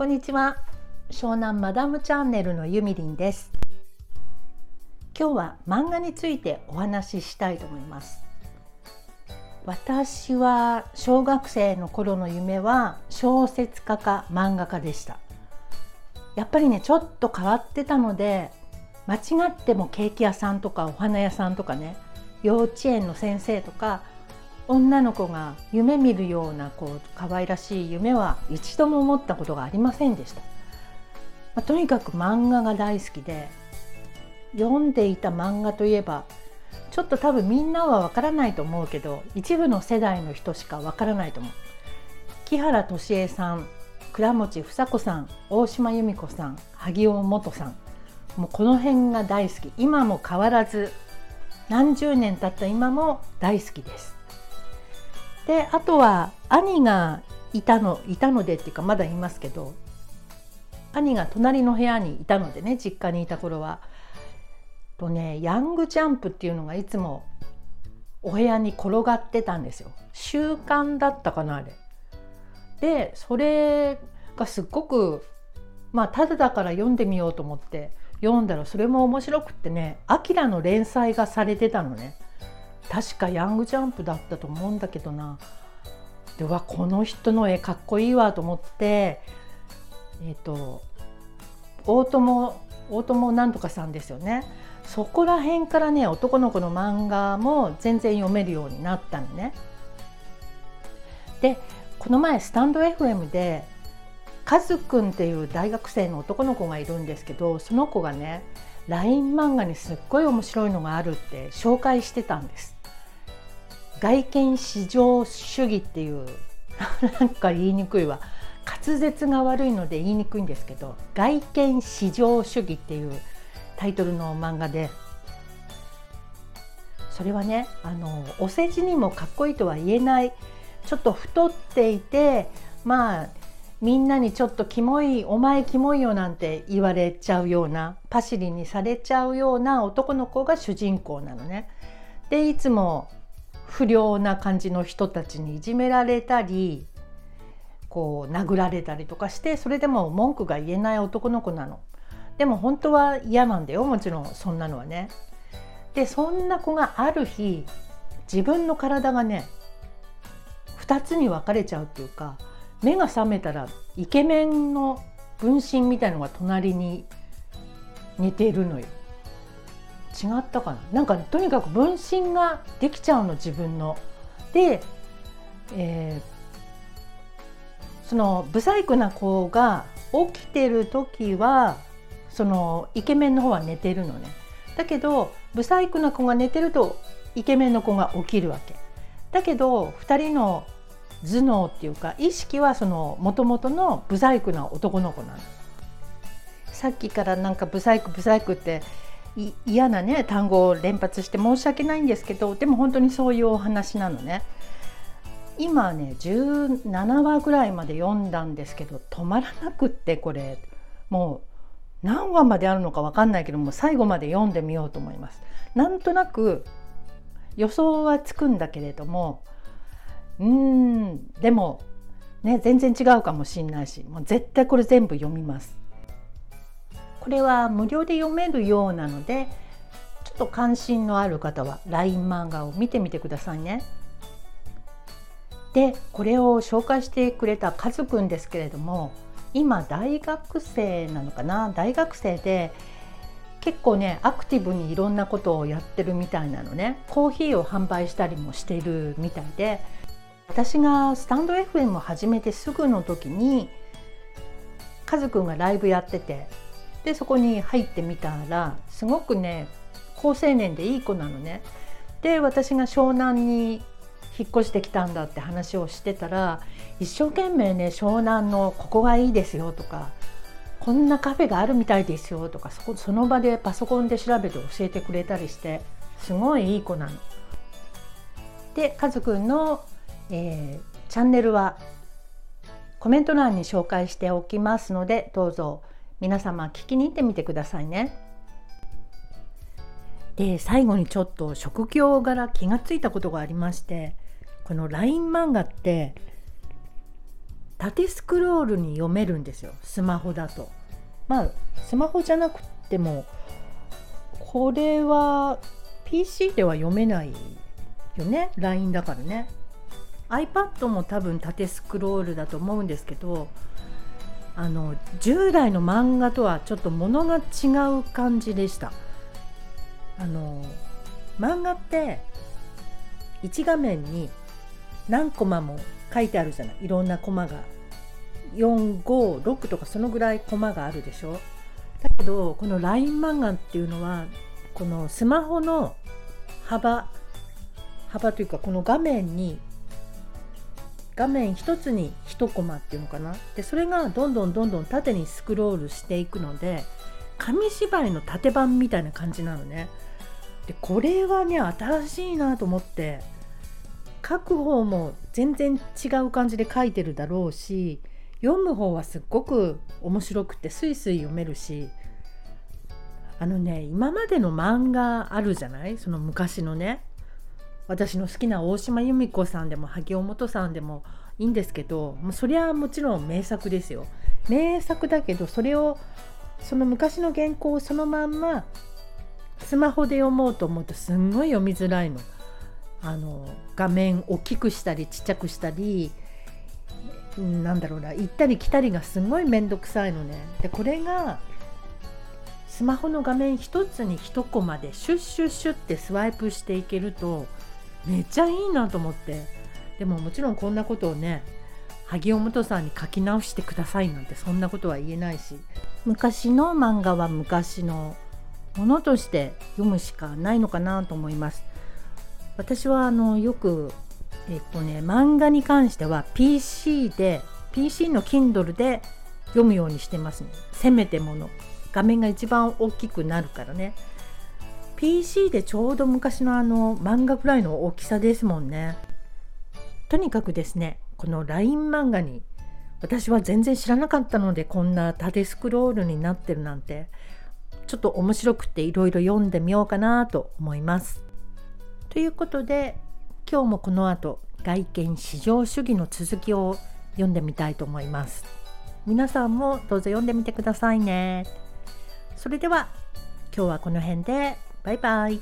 こんにちは。湘南マダムチャンネルのゆみりんです。今日は漫画についてお話ししたいと思います。私は小学生の頃の夢は小説家か漫画家でした。やっぱりねちょっと変わってたので間違ってもケーキ屋さんとかお花屋さんとかね幼稚園の先生とか女の子が夢見るようなこう可愛らしい夢は一度も思ったことがありませんでした、まあ、とにかく漫画が大好きで読んでいた漫画といえばちょっと多分みんなはわからないと思うけど一部の世代の人しかわからないと思う。木原敏恵さん倉持房子さん大島由美子さん萩尾元さんもうこの辺が大好き。今も変わらず何十年経った今も大好きです。であとは兄がいたのいたのでっていうかまだいますけど兄が隣の部屋にいたのでね実家にいた頃は。とねヤングジャンプっていうのがいつもお部屋に転がってたんですよ。習慣だったかなあれ。でそれがすっごくまあただだから読んでみようと思って読んだらそれも面白くってね「アキラの連載がされてたのね。確かヤングジャンプだったと思うんだけどなでわこの人の絵かっこいいわと思ってえっ、ー、と大友大友なんとかさんですよねそこら辺からね男の子の漫画も全然読めるようになったのね。でこの前スタンド FM でカズくんっていう大学生の男の子がいるんですけどその子がね LINE 漫画にすっごい面白いのがあるって紹介してたんです。外見至上主義っていう なんか言いにくいわ滑舌が悪いので言いにくいんですけど外見至上主義っていうタイトルの漫画でそれはねあのお世辞にもかっこいいとは言えないちょっと太っていてまあみんなにちょっとキモいお前キモいよなんて言われちゃうようなパシリにされちゃうような男の子が主人公なのね。でいつも不良な感じの人たちにいじめられたりこう殴られたりとかしてそれでも文句が言えない男の子なの。でも本当は嫌なんだよもちろんそんなのはね。でそんな子がある日自分の体がね2つに分かれちゃうっていうか目が覚めたらイケメンの分身みたいのが隣に似ているのよ。違ったかな？なんかとにかく分身ができちゃうの自分の。で、えー、その不細工な子が起きてる時はそのイケメンの方は寝てるのね。だけど不細工な子が寝てるとイケメンの子が起きるわけ。だけど2人の頭脳っていうか意識はその元々の不細工な男の子なの。さっきからなんか不細工不細工って嫌なね単語を連発して申し訳ないんですけどでも本当にそういうお話なのね。今ね17話ぐらいまで読んだんですけど止まらなくってこれもう何話まであるのか分かんないけども最後まで読んでみようと思います。なんとなく予想はつくんだけれどもうーんでもね全然違うかもしんないしもう絶対これ全部読みます。これは無料で読めるようなのでちょっと関心のある方は LINE 漫画を見てみてくださいね。でこれを紹介してくれたカズくんですけれども今大学生なのかな？大学生で結構ねアクティブにいろんなことをやってるみたいなのねコーヒーを販売したりもしてるみたいで私がスタンド FM を始めてすぐの時にカズくんがライブやっててでそこに入ってみたらすごくね好青年でいい子なのね。で私が湘南に引っ越してきたんだって話をしてたら一生懸命ね湘南のここがいいですよとかこんなカフェがあるみたいですよとかそこその場でパソコンで調べて教えてくれたりしてすごいいい子なの。でカズくんの、えー、チャンネルはコメント欄に紹介しておきますのでどうぞ皆様聞きに行ってみてくださいね。で最後にちょっと職業柄気がついたことがありましてこの LINE 漫画って縦スクロールに読めるんですよスマホだと。まあスマホじゃなくてもこれは PC では読めないよね LINE だからね iPad も多分縦スクロールだと思うんですけどあの従来の漫画とはちょっと物が違う感じでした。あの漫画って1画面に何コマも書いてあるじゃない。いろんなコマが。456とかそのぐらいコマがあるでしょ。だけどこの LINE 漫画っていうのはこのスマホの幅幅というかこの画面に画面一つに1コマっていうのかな？でそれがどんどんどんどん縦にスクロールしていくので紙芝居の縦版みたいな感じなのね。でこれはね新しいなと思って書く方も全然違う感じで書いてるだろうし読む方はすっごく面白くてスイスイ読めるしあのね今までの漫画あるじゃない？その昔のね。私の好きな大島由美子さんでも萩尾元さんでもいいんですけどもうそりゃもちろん名作ですよ名作だけどそれをその昔の原稿をそのまんまスマホで読もうと思うとすんごい読みづらいの。あの画面大きくしたりちっちゃくしたりなんだろうな行ったり来たりがすごい面倒くさいのね。でこれがスマホの画面一つに1コマでシュッシュッシュッってスワイプしていけるとめっちゃいいなと思って。でももちろんこんなことをね萩尾元さんに書き直してくださいなんてそんなことは言えないし。昔の漫画は昔のものとして読むしかないのかなと思います。私はあのよくえっとね漫画に関しては PC で PC の Kindle で読むようにしてますね。せめてもの。画面が一番大きくなるからね。PC でちょうど昔のあの漫画くらいの大きさですもんね。とにかくですねこの LINE 漫画に私は全然知らなかったのでこんな縦スクロールになってるなんてちょっと面白くていろいろ読んでみようかなと思います。ということで今日もこの後外見至上主義の続きを読んでみたいと思います。皆さんもどうぞ読んでみてくださいね。それでは今日はこの辺で。バイバイ。